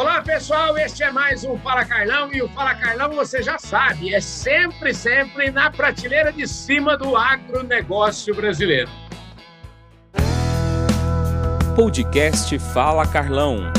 Olá, pessoal. Este é mais um Fala Carlão e o Fala Carlão, você já sabe, é sempre, sempre na prateleira de cima do agronegócio brasileiro. Podcast Fala Carlão.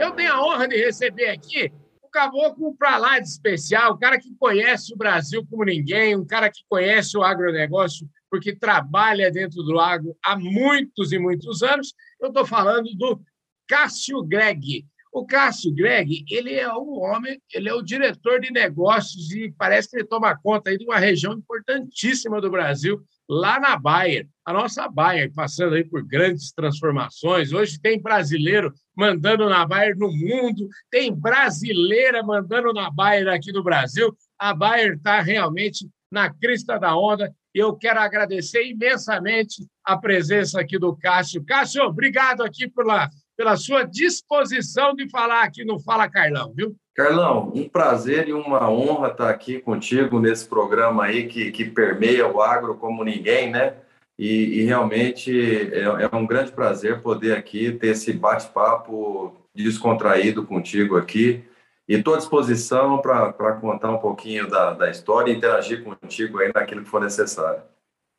Eu tenho a honra de receber aqui o caboclo para lá de especial, o cara que conhece o Brasil como ninguém, um cara que conhece o agronegócio porque trabalha dentro do agro há muitos e muitos anos. Eu estou falando do Cássio Greg. O Cássio Greg, ele é um homem, ele é o diretor de negócios e parece que ele toma conta aí de uma região importantíssima do Brasil, lá na Bayer. A nossa Bayer passando aí por grandes transformações. Hoje tem brasileiro mandando na Bayer no mundo, tem brasileira mandando na Bayer aqui no Brasil. A Bayer está realmente na crista da onda. Eu quero agradecer imensamente a presença aqui do Cássio. Cássio, obrigado aqui pela pela sua disposição de falar aqui no Fala Carlão, viu? Carlão, um prazer e uma honra estar aqui contigo nesse programa aí que, que permeia o agro como ninguém, né? E, e realmente é, é, um grande prazer poder aqui ter esse bate-papo descontraído contigo aqui. E estou à disposição para contar um pouquinho da, da história e interagir contigo aí naquilo que for necessário.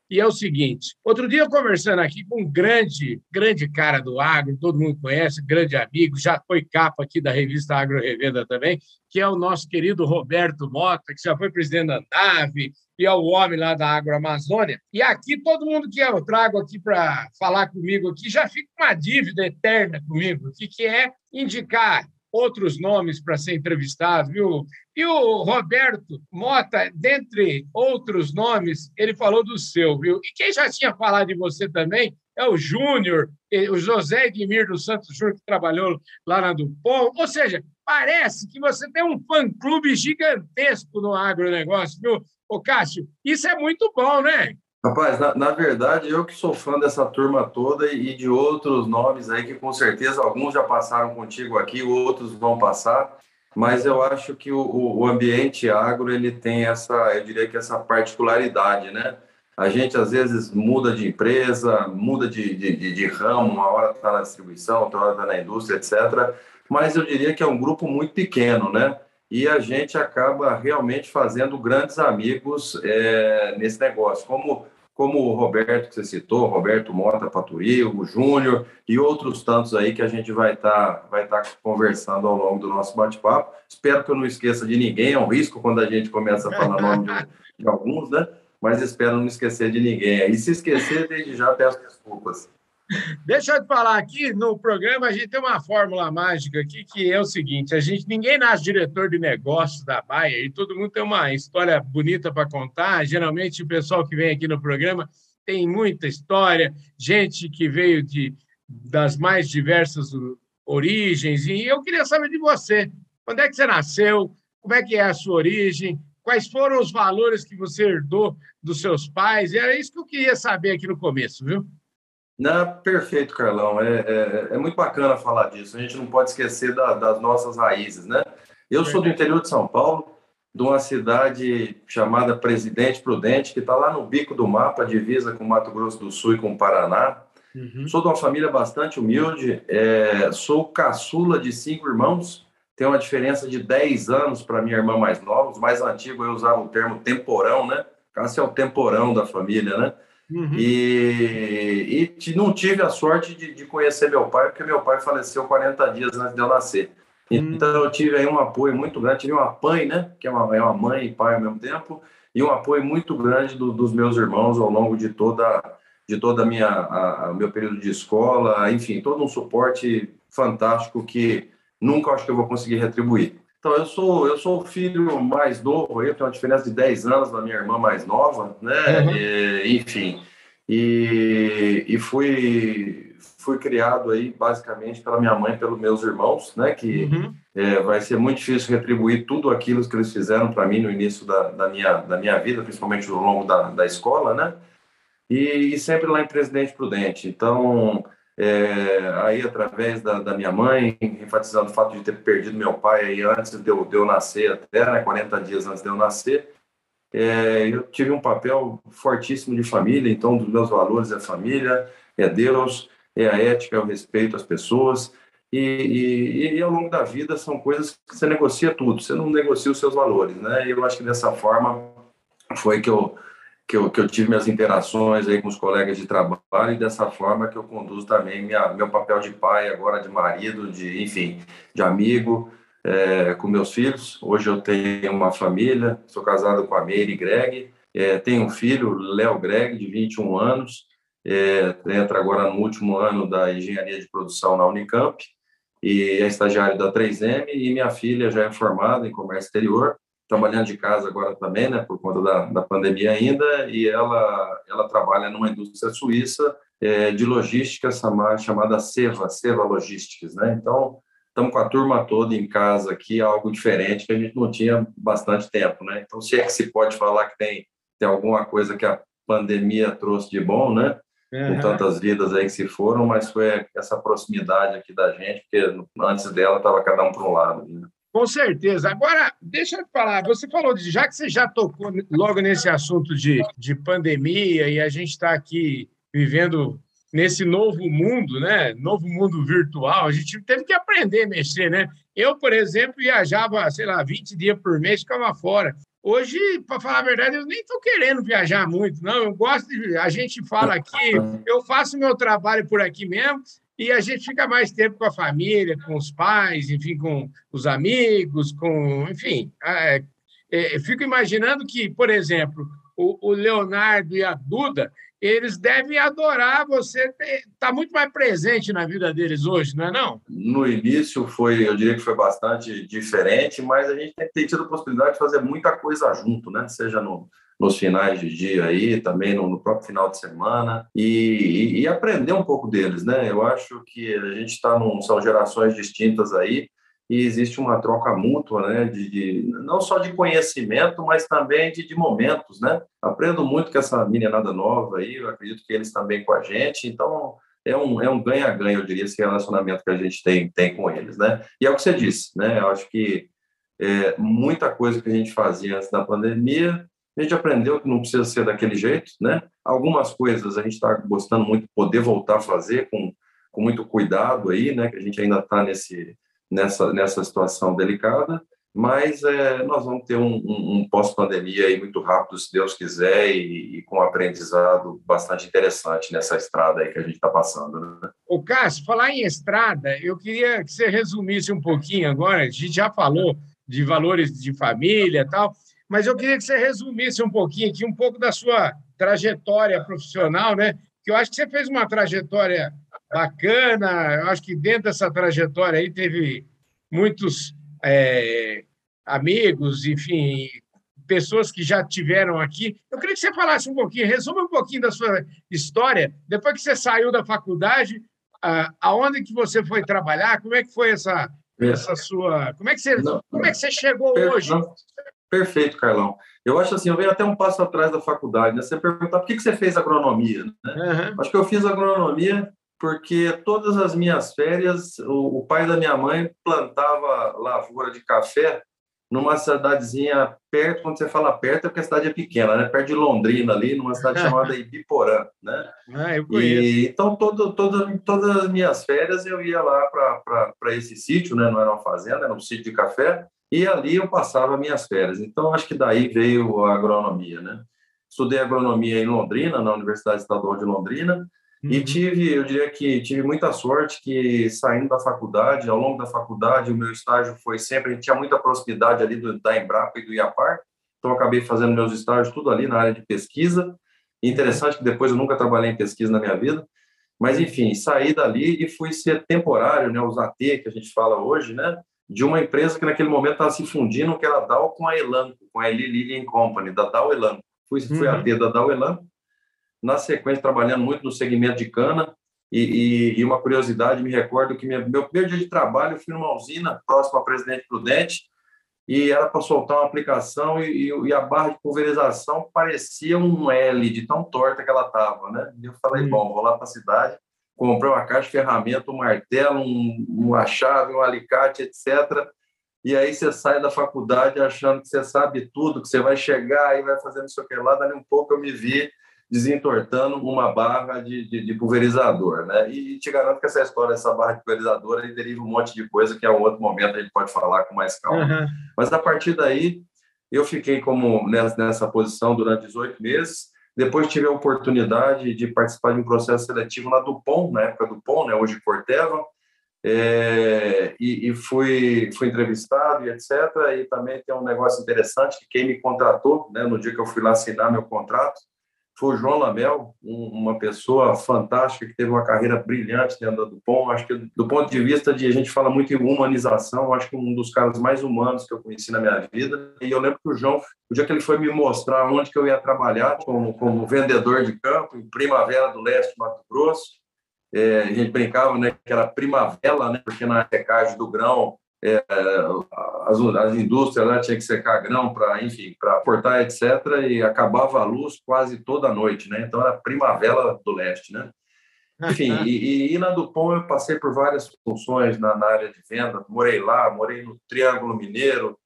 E é o seguinte: outro dia eu conversando aqui com um grande, grande cara do agro, todo mundo conhece, grande amigo, já foi capa aqui da revista Agro Revenda também, que é o nosso querido Roberto Mota, que já foi presidente da ANDAV e é o homem lá da Agroamazônia. E aqui todo mundo que eu trago aqui para falar comigo aqui já fica uma dívida eterna comigo, que é indicar outros nomes para ser entrevistado, viu? E o Roberto Mota, dentre outros nomes, ele falou do seu, viu? E quem já tinha falado de você também é o Júnior, o José Edmir dos Santos Júnior, que trabalhou lá na Dupont. Ou seja, parece que você tem um fã-clube gigantesco no agronegócio, viu, Ô, Cássio? Isso é muito bom, né? Rapaz, na, na, verdade, eu que sou fã dessa turma toda e de outros nomes aí que com certeza alguns já passaram contigo aqui, outros vão passar, mas eu acho que o, o ambiente agro ele tem essa, eu diria que essa particularidade, né? A gente às vezes muda de empresa, muda de, de, de, ramo, uma hora está na distribuição, outra hora está na indústria, etc. Mas eu diria que é um grupo muito pequeno, né? E a gente acaba realmente fazendo grandes amigos é, nesse negócio. Como como o Roberto que você citou, Roberto Mota Paturi, o Júnior e outros tantos aí que a gente vai estar tá, vai tá conversando ao longo do nosso bate-papo. Espero que eu não esqueça de ninguém, é um risco quando a gente começa a falar nome de, de alguns, né? Mas espero não esquecer de ninguém. E se esquecer, desde já peço desculpas. Deixa eu te falar aqui, no programa a gente tem uma fórmula mágica aqui que é o seguinte: a gente ninguém nasce diretor de negócios da Baia e todo mundo tem uma história bonita para contar. Geralmente o pessoal que vem aqui no programa tem muita história, gente que veio de das mais diversas origens. E eu queria saber de você, quando é que você nasceu? Como é que é a sua origem? Quais foram os valores que você herdou dos seus pais? Era isso que eu queria saber aqui no começo, viu? Não, perfeito, Carlão. É, é, é, muito bacana falar disso. A gente não pode esquecer da, das nossas raízes, né? Eu sou do interior de São Paulo, de uma cidade chamada Presidente Prudente, que está lá no bico do mapa, divisa com Mato Grosso do Sul e com o Paraná. Uhum. Sou de uma família bastante humilde, é, sou caçula de cinco irmãos, tenho uma diferença de 10 anos para minha irmã mais nova. Os mais antigos eu usava o termo temporão, né? Cássio é o temporão da família, né? Uhum. E, e não tive a sorte de, de, conhecer meu pai, porque meu pai faleceu 40 dias antes de eu nascer. Uhum. Então eu tive aí um apoio muito grande, tive uma mãe, né? Que é uma, é uma mãe e pai ao mesmo tempo, e um apoio muito grande do, dos meus irmãos ao longo de toda de toda a minha a, a, meu período de escola, enfim, todo um suporte fantástico que nunca acho que eu vou conseguir retribuir. Então, eu sou, eu sou o filho mais novo, eu tenho uma diferença de 10 anos da minha irmã mais nova, né? Uhum. E, enfim, e, e fui, fui criado aí basicamente pela minha mãe pelos meus irmãos, né? Que uhum. é, vai ser muito difícil retribuir tudo aquilo que eles fizeram para mim no início da, da, minha, da minha vida, principalmente ao longo da, da escola, né? E, e sempre lá em Presidente Prudente. Então, é, aí através da, da, minha mãe, enfatizando o fato de ter perdido meu pai aí antes de eu, de eu nascer até, né, 40 dias antes de eu nascer, é, eu tive um papel fortíssimo de família, então um dos meus valores é família, é Deus, é a ética, é o respeito às pessoas, e, e, e, ao longo da vida são coisas que você negocia tudo, você não negocia os seus valores, né? E eu acho que dessa forma foi que eu, que eu, que eu tive minhas interações aí com os colegas de trabalho e dessa forma que eu conduzo também minha, meu papel de pai, agora de marido, de enfim, de amigo, é, com meus filhos. Hoje eu tenho uma família, sou casado com a Meire Greg, é, tenho um filho, Léo Greg, de 21 anos, é, entra agora no último ano da engenharia de produção na Unicamp e é estagiário da 3M e minha filha já é formada em comércio exterior, trabalhando de casa agora também, né, por conta da, da pandemia ainda, e ela ela trabalha numa indústria suíça é, de logística chamada Seva, Seva Logistics, né? Então, estamos com a turma toda em casa aqui, algo diferente que a gente não tinha bastante tempo, né? Então, se é que se pode falar que tem, tem alguma coisa que a pandemia trouxe de bom, né? Uhum. Com tantas vidas aí que se foram, mas foi essa proximidade aqui da gente, porque antes dela estava cada um para um lado. Né? Com certeza. Agora, deixa eu falar, você falou de, já que você já tocou logo nesse assunto de, de pandemia e a gente está aqui vivendo nesse novo mundo, né? Novo mundo virtual, a gente teve que aprender a mexer, né? Eu, por exemplo, viajava, sei lá, 20 dias por mês, ficava fora. Hoje, para falar a verdade, eu nem estou querendo viajar muito, não. Eu gosto de. A gente fala aqui, eu faço meu trabalho por aqui mesmo, e a gente fica mais tempo com a família, com os pais, enfim, com os amigos, com. Enfim. É, é, fico imaginando que, por exemplo, o, o Leonardo e a Duda, eles devem adorar você estar tá muito mais presente na vida deles hoje, não é não? No início foi, eu diria que foi bastante diferente, mas a gente tem tido a possibilidade de fazer muita coisa junto, né? Seja no, nos finais de dia aí, também no, no próprio final de semana, e, e, e, aprender um pouco deles, né? Eu acho que a gente está num, são gerações distintas aí, e existe uma troca mútua, né, de, de, não só de conhecimento, mas também de, de, momentos, né? Aprendo muito com essa meninada nova aí, eu acredito que eles também com a gente, então é um é um ganha-ganha, eu diria, esse relacionamento que a gente tem, tem com eles, né? E é o que você disse, né? Eu acho que é, muita coisa que a gente fazia antes da pandemia, a gente aprendeu que não precisa ser daquele jeito, né? Algumas coisas a gente está gostando muito de poder voltar a fazer com, com muito cuidado aí, né? Que a gente ainda está nesse nessa, nessa situação delicada, mas é, nós vamos ter um, um, um pós-pandemia aí muito rápido, se Deus quiser, e, e, com um aprendizado bastante interessante nessa estrada aí que a gente está passando. Né? O Cássio, falar em estrada, eu queria que você resumisse um pouquinho agora, a gente já falou de valores de família tal, mas eu queria que você resumisse um pouquinho aqui, um pouco da sua trajetória profissional, né? Que eu acho que você fez uma trajetória bacana. Eu acho que dentro dessa trajetória aí teve muitos é, amigos, enfim, pessoas que já tiveram aqui. Eu queria que você falasse um pouquinho, resuma um pouquinho da sua história, depois que você saiu da faculdade, aonde que você foi trabalhar, como é que foi essa, é. essa sua... Como é que você, não, como é que você chegou hoje? Não, perfeito, Carlão. Eu acho assim, eu venho até um passo atrás da faculdade, né? Você perguntar por que, que você fez agronomia, né? Uhum. Acho que eu fiz agronomia porque todas as minhas férias, o, o, pai da minha mãe plantava lavoura de café numa cidadezinha perto, quando você fala perto, é porque a cidade é pequena, né? Perto de Londrina, ali, numa cidade chamada Ibiporã, né? Ah, eu conheço. E, então, todo, todo, todas as minhas férias eu ia lá para esse sítio, né? Não era uma fazenda, era um sítio de café, e ali eu passava minhas férias. Então, acho que daí veio a agronomia, né? Estudei agronomia em Londrina, na Universidade Estadual de Londrina, Uhum. E tive, eu diria que tive muita sorte que saindo da faculdade, ao longo da faculdade, o meu estágio foi sempre, a gente tinha muita proximidade ali do, da Embrapa e do IAPAR, então acabei fazendo meus estágios tudo ali na área de pesquisa. interessante que depois eu nunca trabalhei em pesquisa na minha vida, mas enfim, saí dali e fui ser temporário, né, os AT que a gente fala hoje, né, de uma empresa que naquele momento estava se fundindo, que era a Dow com a Elanco, com a Eli Lilly Company, da Dow Elanco. Fui, fui uhum. AT da Dow Elanco, na sequência, trabalhando muito no segmento de cana. E, e, e uma curiosidade, me recordo que minha, meu primeiro dia de trabalho, eu fui numa usina próxima a Presidente Prudente, e era para soltar uma aplicação e, e, a barra de pulverização parecia um L, de tão torta que ela estava, né? E eu falei, hum. bom, vou lá para a cidade, comprei uma caixa de ferramenta, um martelo, um, uma chave, um alicate, etc., e aí você sai da faculdade achando que você sabe tudo, que você vai chegar e vai fazer não sei o que lá, dali um pouco eu me vi desentortando uma barra de, de, de, pulverizador, né? E te garanto que essa história, essa barra de pulverizador, aí deriva um monte de coisa que a um outro momento a gente pode falar com mais calma. Uhum. Mas a partir daí, eu fiquei como nessa, nessa posição durante 18 meses. Depois tive a oportunidade de participar de um processo seletivo na Dupont, na época Dupont, né? Hoje Corteva. É, e, e fui, fui entrevistado e etc. E também tem um negócio interessante que quem me contratou, né, no dia que eu fui lá assinar meu contrato, foi o João Lamel, um, uma pessoa fantástica que teve uma carreira brilhante dentro da Dupont. Acho que do ponto de vista de a gente fala muito em humanização, acho que um dos caras mais humanos que eu conheci na minha vida. E eu lembro que o João, o dia que ele foi me mostrar onde que eu ia trabalhar como, como vendedor de campo em Primavera do Leste, Mato Grosso, é, a gente brincava, né, que era primavera, né, porque na secagem do grão é, as, as indústrias lá tinha que secar grão para, enfim, para portar, etc. E acabava a luz quase toda noite, né? Então era primavera do leste, né? Enfim, e, e, na Dupont eu passei por várias funções na, na, área de venda. Morei lá, morei no Triângulo Mineiro.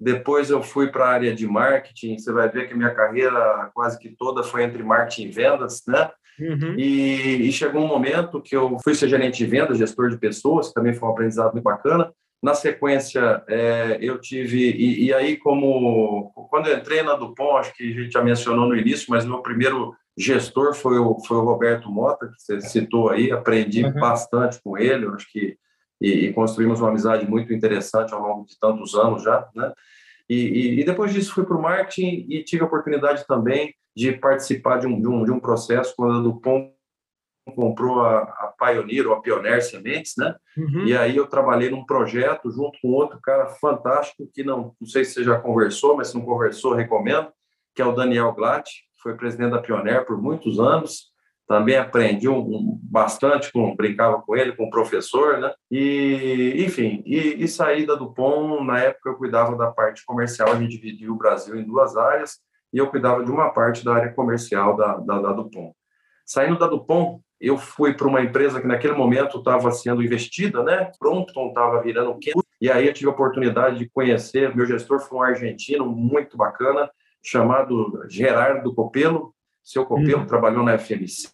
Depois eu fui para a área de marketing. Você vai ver que minha carreira quase que toda foi entre marketing e vendas, né? Uhum. E, e, chegou um momento que eu fui ser gerente de vendas, gestor de pessoas, que também foi um aprendizado muito bacana. Na sequência, é, eu tive, e, e, aí como, quando eu entrei na Dupont, acho que a gente já mencionou no início, mas meu primeiro gestor foi o, foi o Roberto Mota, que você citou aí, aprendi uhum. bastante com ele, acho que, e, e, construímos uma amizade muito interessante ao longo de tantos anos já, né? E, e depois disso fui para o marketing e tive a oportunidade também de participar de um, de um, de um processo quando a Dupont comprou a, a Pioneer ou a Pioneer Sementes, né? Uhum. E aí eu trabalhei num projeto junto com outro cara fantástico que não, não sei se você já conversou, mas se não conversou, recomendo, que é o Daniel Glatt, que foi presidente da Pioneer por muitos anos. Também aprendi um, um, bastante, com, brincava com ele, com o professor, né? E, enfim, e, e saída do POM, na época eu cuidava da parte comercial, a gente dividiu o Brasil em duas áreas, e eu cuidava de uma parte da área comercial da, da, da Dupont. Saindo da Dupont, eu fui para uma empresa que naquele momento estava sendo investida, né? Prompton estava virando o e aí eu tive a oportunidade de conhecer, meu gestor foi um argentino muito bacana, chamado Gerardo Copelo, seu Copelo uhum. trabalhou na FMC,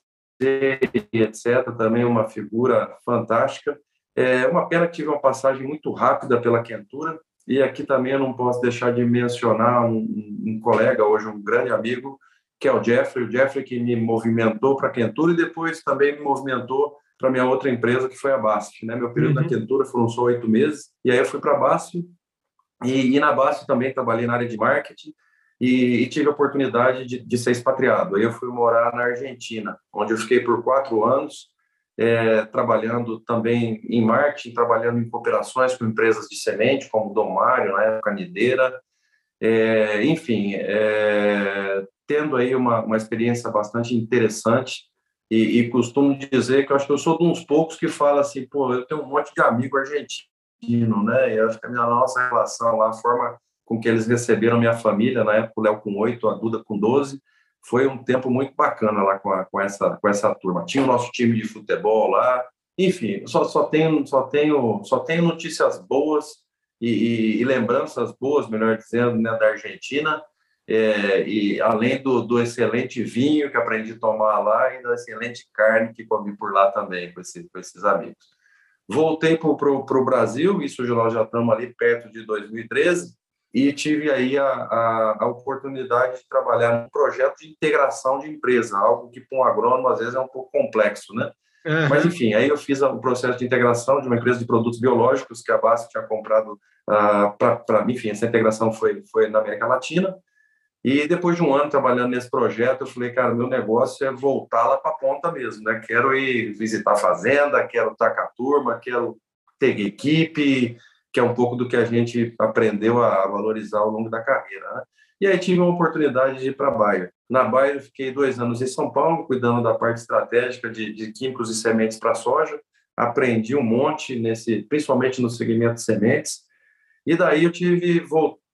etc., também uma figura fantástica. É uma pena que tive uma passagem muito rápida pela Quentura, e aqui também eu não posso deixar de mencionar um, um colega, hoje um grande amigo, que é o Jeffrey, o Jeffrey que me movimentou para a Quentura e depois também me movimentou para minha outra empresa, que foi a BASF. Né? Meu período uhum. na Quentura foram só oito meses, e aí eu fui para a BASF, e, e, na BASF também trabalhei na área de marketing, e, e tive a oportunidade de, de, ser expatriado. Aí eu fui morar na Argentina, onde eu fiquei por quatro anos, é, trabalhando também em marketing, trabalhando em cooperações com empresas de semente, como Dom Mário, na época Nideira, é, enfim, é, tendo aí uma, uma experiência bastante interessante e, e, costumo dizer que eu acho que eu sou de uns poucos que fala assim, pô, eu tenho um monte de amigo argentino, né? E acho que a minha nossa relação lá, a forma com que eles receberam minha família, na época o Léo com oito, a Duda com doze, foi um tempo muito bacana lá com, a, com, essa, com essa turma. Tinha o nosso time de futebol lá, enfim, só, só, tenho, só, tenho, só tenho notícias boas e, e, e lembranças boas, melhor dizendo, né, da Argentina é, e além do, do, excelente vinho que aprendi a tomar lá e da excelente carne que comi por lá também com, esse, com esses amigos. Voltei para o Brasil, isso nós já estamos ali perto de 2013, e tive aí a, a, a, oportunidade de trabalhar num projeto de integração de empresa, algo que para um agrônomo às vezes é um pouco complexo, né? Uhum. Mas, enfim, aí eu fiz o processo de integração de uma empresa de produtos biológicos que a BASF tinha comprado uh, para, enfim, essa integração foi, foi na América Latina, e depois de um ano trabalhando nesse projeto, eu falei, cara, meu negócio é voltar lá para a ponta mesmo, né? Quero ir visitar a fazenda, quero estar com a turma, quero ter equipe, que é um pouco do que a gente aprendeu a valorizar ao longo da carreira, né? E aí tive uma oportunidade de ir para a Bayer. Na Bayer eu fiquei dois anos em São Paulo, cuidando da parte estratégica de, de químicos e sementes para soja. Aprendi um monte, nesse, principalmente no segmento de sementes. E daí eu tive,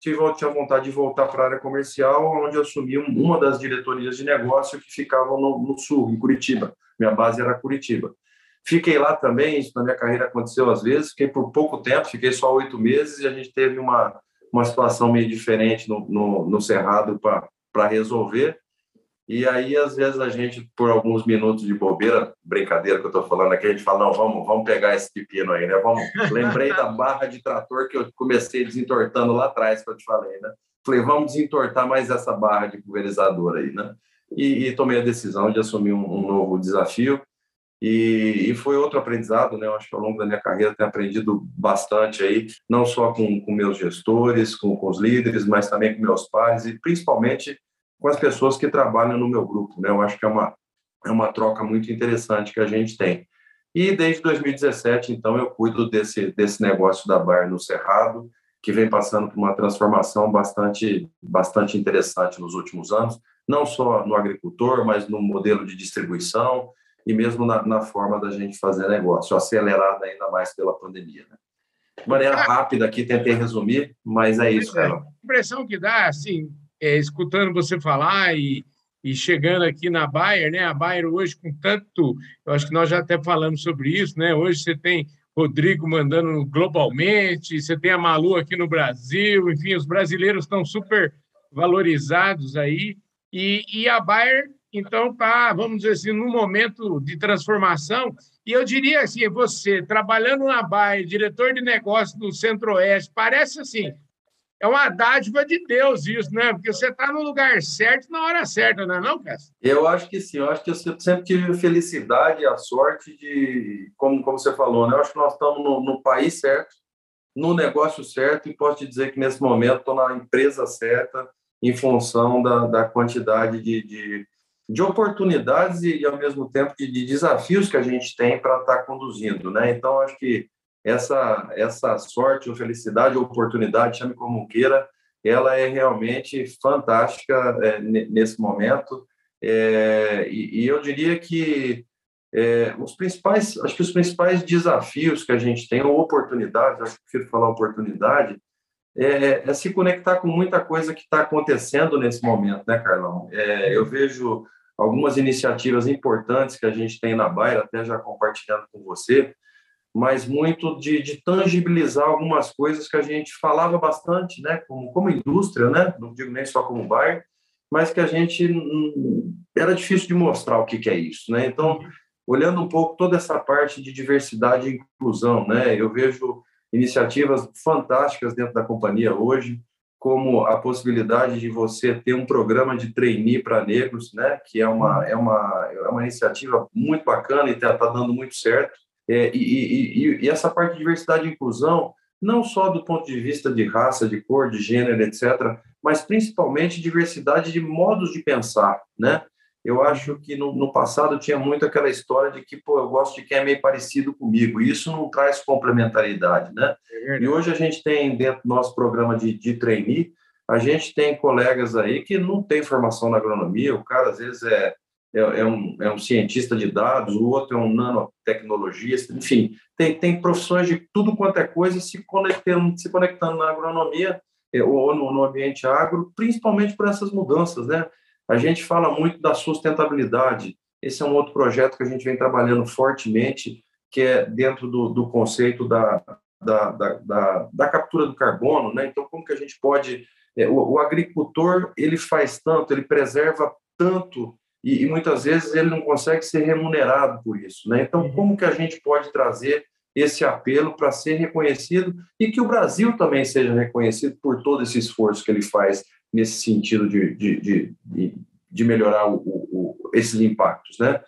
tive tinha vontade de voltar para a área comercial, onde eu assumi uma das diretorias de negócio que ficavam no, no, sul, em Curitiba. Minha base era Curitiba. Fiquei lá também, isso na minha carreira aconteceu às vezes, fiquei por pouco tempo, fiquei só oito meses e a gente teve uma, uma situação meio diferente no, no, no Cerrado para resolver. E aí, às vezes, a gente, por alguns minutos de bobeira, brincadeira que eu estou falando aqui, a gente fala, não, vamos, vamos pegar esse pepino aí, né? Vamos... Lembrei da barra de trator que eu comecei desentortando lá atrás, que eu te falei, né? Falei, vamos desentortar mais essa barra de pulverizador aí, né? E, e tomei a decisão de assumir um, um novo desafio. E, e, foi outro aprendizado, né? Eu acho que ao longo da minha carreira tenho aprendido bastante aí, não só com, com meus gestores, com, com os líderes, mas também com meus pares e principalmente com as pessoas que trabalham no meu grupo. Né? Eu acho que é uma, é uma troca muito interessante que a gente tem. E desde 2017, então, eu cuido desse, desse negócio da Bar no Cerrado, que vem passando por uma transformação bastante, bastante interessante nos últimos anos, não só no agricultor, mas no modelo de distribuição e mesmo na, na forma da gente fazer negócio, acelerada ainda mais pela pandemia. Né? De maneira rápida aqui, tentei resumir, mas é isso, cara. A impressão que dá, assim, é, escutando você falar e, e chegando aqui na Bayer, né? A Bayer hoje com tanto, eu acho que nós já até falamos sobre isso, né? Hoje você tem Rodrigo mandando globalmente, você tem a Malu aqui no Brasil, enfim, os brasileiros estão super valorizados aí e, e a Bayer então tá, vamos dizer assim, num momento de transformação. E eu diria assim, você trabalhando na Bayer, diretor de negócio do Centro-Oeste, parece assim, é uma dádiva de Deus isso, né? Porque você está no lugar certo na hora certa, não é não, Cássio? Eu acho que sim. Eu acho que eu sempre tive a felicidade e a sorte de, como, como você falou, né? Eu acho que nós estamos no, no país certo, no negócio certo, e posso te dizer que nesse momento estou na empresa certa, em função da, da quantidade de, de, de oportunidades e, e, ao mesmo tempo, de, de desafios que a gente tem para estar tá conduzindo, né? Então, acho que essa, essa sorte ou felicidade ou oportunidade, chame como queira, ela é realmente fantástica é, nesse momento. É, e, e, eu diria que é, os principais, acho que os principais desafios que a gente tem, ou oportunidades, acho que prefiro falar oportunidade, é, é se conectar com muita coisa que está acontecendo nesse momento, né, Carlão? É, eu vejo algumas iniciativas importantes que a gente tem na Baira, até já compartilhando com você, mas muito de, de, tangibilizar algumas coisas que a gente falava bastante, né, como, como indústria, né, não digo nem só como bairro, mas que a gente era difícil de mostrar o que, que é isso, né? Então, olhando um pouco toda essa parte de diversidade e inclusão, né, eu vejo iniciativas fantásticas dentro da companhia hoje, como a possibilidade de você ter um programa de trainee para negros, né, que é uma é uma é uma iniciativa muito bacana e está tá dando muito certo é, e, e, e, essa parte de diversidade e inclusão, não só do ponto de vista de raça, de cor, de gênero, etc., mas principalmente diversidade de modos de pensar, né? Eu acho que no, no passado tinha muito aquela história de que, pô, eu gosto de quem é meio parecido comigo, e isso não traz complementaridade, né? É e hoje a gente tem, dentro do nosso programa de, de trainee, a gente tem colegas aí que não têm formação na agronomia, o cara às vezes é é, é, um, é um cientista de dados, o outro é um nanotecnologista, enfim, tem, tem profissões de tudo quanto é coisa se conectando, se conectando na agronomia é, ou no, no ambiente agro, principalmente por essas mudanças, né? A gente fala muito da sustentabilidade, esse é um outro projeto que a gente vem trabalhando fortemente, que é dentro do, do conceito da, da, da, da, captura do carbono, né? Então, como que a gente pode... É, o, o agricultor, ele faz tanto, ele preserva tanto e, e, muitas vezes ele não consegue ser remunerado por isso. Né? Então, uhum. como que a gente pode trazer esse apelo para ser reconhecido e que o Brasil também seja reconhecido por todo esse esforço que ele faz nesse sentido de, de, de, de melhorar o, o, esses impactos, né?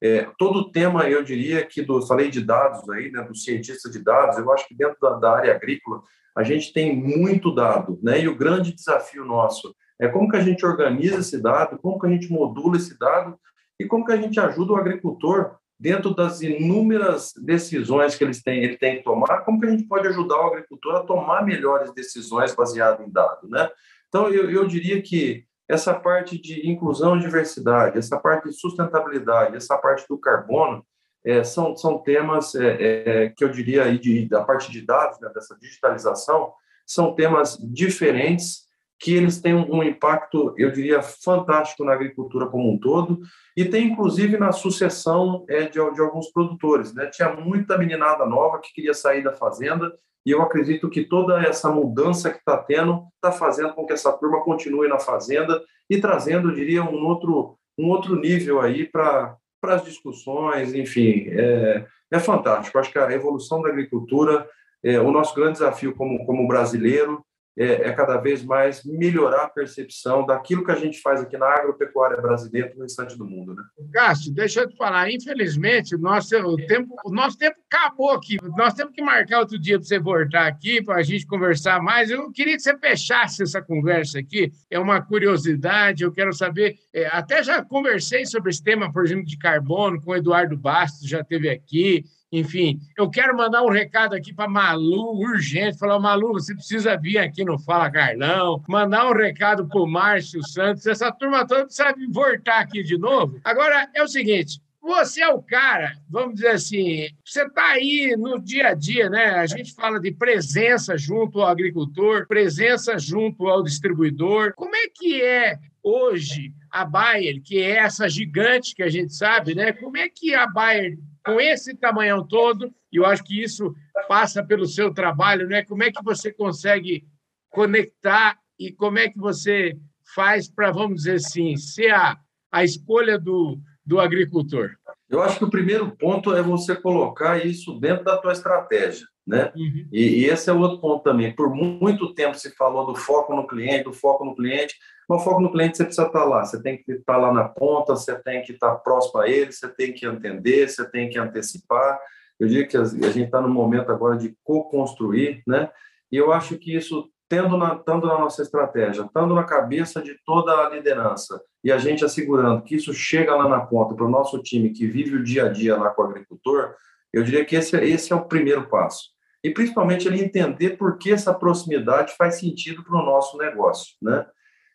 É, todo o tema, eu diria que do, falei de dados aí, né, do cientista de dados, eu acho que dentro da, da área agrícola a gente tem muito dado, né? E o grande desafio nosso é como que a gente organiza esse dado, como que a gente modula esse dado e como que a gente ajuda o agricultor dentro das inúmeras decisões que eles têm, ele tem que tomar, como que a gente pode ajudar o agricultor a tomar melhores decisões baseadas em dados, né? Então, eu, eu diria que essa parte de inclusão e diversidade, essa parte de sustentabilidade, essa parte do carbono, é, são, são temas é, é, que eu diria aí de, da parte de dados, né, dessa digitalização, são temas diferentes que eles têm um impacto, eu diria, fantástico na agricultura como um todo, e tem inclusive na sucessão é, de, de, alguns produtores. Né? Tinha muita meninada nova que queria sair da fazenda, e eu acredito que toda essa mudança que está tendo está fazendo com que essa turma continue na fazenda e trazendo, eu diria, um outro, um outro nível aí para as discussões, enfim, é, é fantástico. Acho que a evolução da agricultura, é, o nosso grande desafio como, como brasileiro é, é, cada vez mais melhorar a percepção daquilo que a gente faz aqui na agropecuária brasileira no restante do mundo. Né? Cássio, deixa eu te falar, infelizmente, o nosso, o tempo, o nosso tempo acabou aqui. Nós temos que marcar outro dia para você voltar aqui, para a gente conversar mais. Eu queria que você fechasse essa conversa aqui. É uma curiosidade, eu quero saber. É, até já conversei sobre esse tema, por exemplo, de carbono com o Eduardo Bastos, já esteve aqui. Enfim, eu quero mandar um recado aqui para Malu, urgente, falar, Malu, você precisa vir aqui no Fala Carlão, mandar um recado para o Márcio Santos, essa turma toda precisa voltar aqui de novo. Agora, é o seguinte, você é o cara, vamos dizer assim, você está aí no dia a dia, né? A gente fala de presença junto ao agricultor, presença junto ao distribuidor. Como é que é hoje a Bayer, que é essa gigante que a gente sabe, né? Como é que a Bayer com esse tamanhão todo, e eu acho que isso passa pelo seu trabalho, né? Como é que você consegue conectar e como é que você faz para, vamos dizer assim, ser a, a escolha do, do agricultor? Eu acho que o primeiro ponto é você colocar isso dentro da tua estratégia, né? Uhum. E, e, esse é o outro ponto também. Por muito tempo se falou do foco no cliente, do foco no cliente, o foco no cliente, você precisa estar lá, você tem que estar lá na ponta, você tem que estar próximo a ele, você tem que entender, você tem que antecipar. Eu digo que a gente está no momento agora de co-construir, né? E eu acho que isso, tendo na, estando na nossa estratégia, estando na cabeça de toda a liderança, e a gente assegurando que isso chega lá na ponta para o nosso time que vive o dia a dia lá com o agricultor, eu diria que esse, esse é o primeiro passo. E principalmente ele entender por que essa proximidade faz sentido para o nosso negócio, né?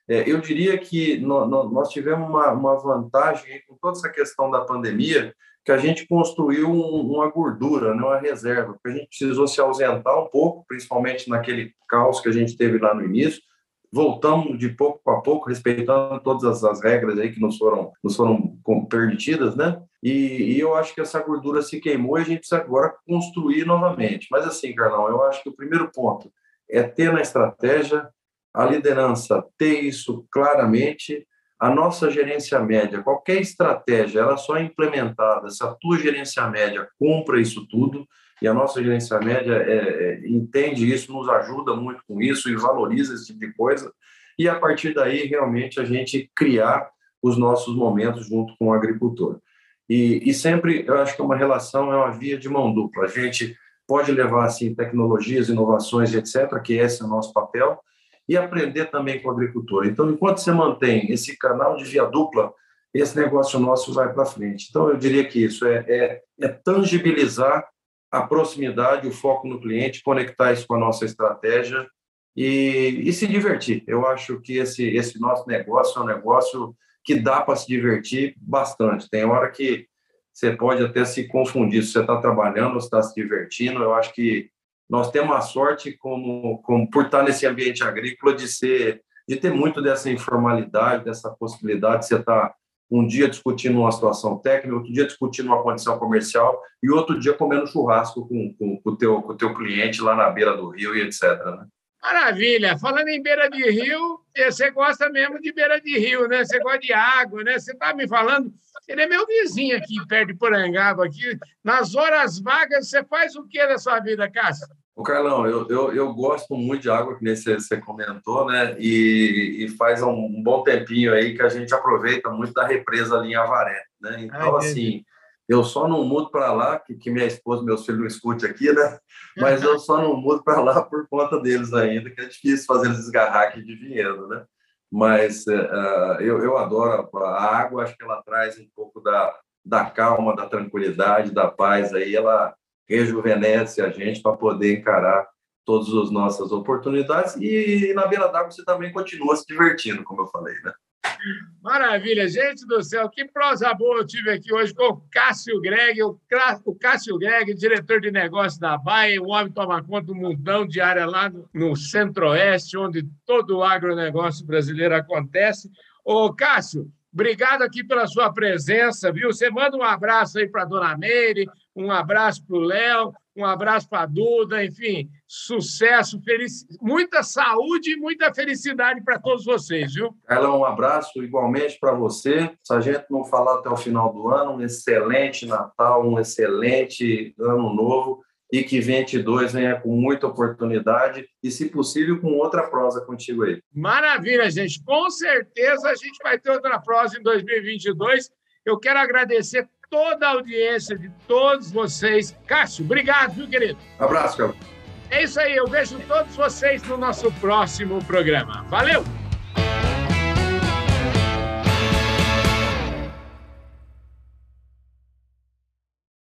É, eu diria que nós tivemos uma, vantagem com toda essa questão da pandemia, que a gente construiu um, uma gordura, né, uma reserva, porque a gente precisou se ausentar um pouco, principalmente naquele caos que a gente teve lá no início. Voltamos de pouco a pouco, respeitando todas as, as regras aí que nos foram, nos foram permitidas, né? E, e, eu acho que essa gordura se queimou e a gente precisa agora construir novamente. Mas assim, Carlão, eu acho que o primeiro ponto é ter na estratégia a liderança ter isso claramente, a nossa gerência média, qualquer estratégia, ela só é implementada se a tua gerência média cumpra isso tudo, e a nossa gerência média é, é, entende isso, nos ajuda muito com isso e valoriza esse tipo de coisa, e a partir daí, realmente, a gente criar os nossos momentos junto com o agricultor. E, e sempre, eu acho que uma relação é uma via de mão dupla. A gente pode levar, assim, tecnologias, inovações, etc., que esse é o nosso papel, e aprender também com o agricultor. Então, enquanto você mantém esse canal de via dupla, esse negócio nosso vai para frente. Então, eu diria que isso é, é, é, tangibilizar a proximidade, o foco no cliente, conectar isso com a nossa estratégia e, e se divertir. Eu acho que esse, esse nosso negócio é um negócio que dá para se divertir bastante. Tem hora que você pode até se confundir se você está trabalhando ou está se divertindo. Eu acho que nós temos a sorte, como, como por estar nesse ambiente agrícola, de ser de ter muito dessa informalidade, dessa possibilidade de você estar um dia discutindo uma situação técnica, outro dia discutindo uma condição comercial e outro dia comendo churrasco com, com, com, o, teu, com o teu cliente lá na beira do rio e etc. Né? Maravilha! Falando em beira de rio, você gosta mesmo de beira de rio, né? Você gosta de água, né? Você está me falando, ele é meu vizinho aqui, perto de Porangaba. Aqui. Nas horas vagas, você faz o que da sua vida, Cássio? O Carlão, eu, eu, eu, gosto muito de água, que nem você, você comentou, né? E, e, faz um, bom tempinho aí que a gente aproveita muito da represa ali em Avaré, né? Então, Ai, assim, eu só não mudo para lá, que, que minha esposa e meus filhos não escutem aqui, né? Mas eu só não mudo para lá por conta deles ainda, que é difícil fazer eles esgarrar aqui de vinhedo, né? Mas uh, eu, eu adoro a água, acho que ela traz um pouco da, da calma, da tranquilidade, da paz aí, ela rejuvenesce a gente para poder encarar todas as nossas oportunidades e na beira d'água você também continua se divertindo, como eu falei, né? Maravilha, gente do céu, que prosa boa eu tive aqui hoje com o Cássio Greg, o, Cássio Greg, diretor de negócios da Baia, o homem toma conta do mundão de área lá no Centro-Oeste, onde todo o agronegócio brasileiro acontece. Ô, Cássio, obrigado aqui pela sua presença, viu? Você manda um abraço aí para a dona Meire, Um abraço para o Léo, um abraço para a Duda, enfim, sucesso, felic... muita saúde e muita felicidade para todos vocês, viu? Carlão, um abraço igualmente para você. Se a gente não falar até o final do ano, um excelente Natal, um excelente Ano Novo e que 22 venha com muita oportunidade e, se possível, com outra prosa contigo aí. Maravilha, gente. Com certeza a gente vai ter outra prosa em 2022. Eu quero agradecer toda a audiência de todos vocês. Cássio, obrigado, viu, querido? abraço, Carlos. É isso aí, eu vejo todos vocês no nosso próximo programa. Valeu!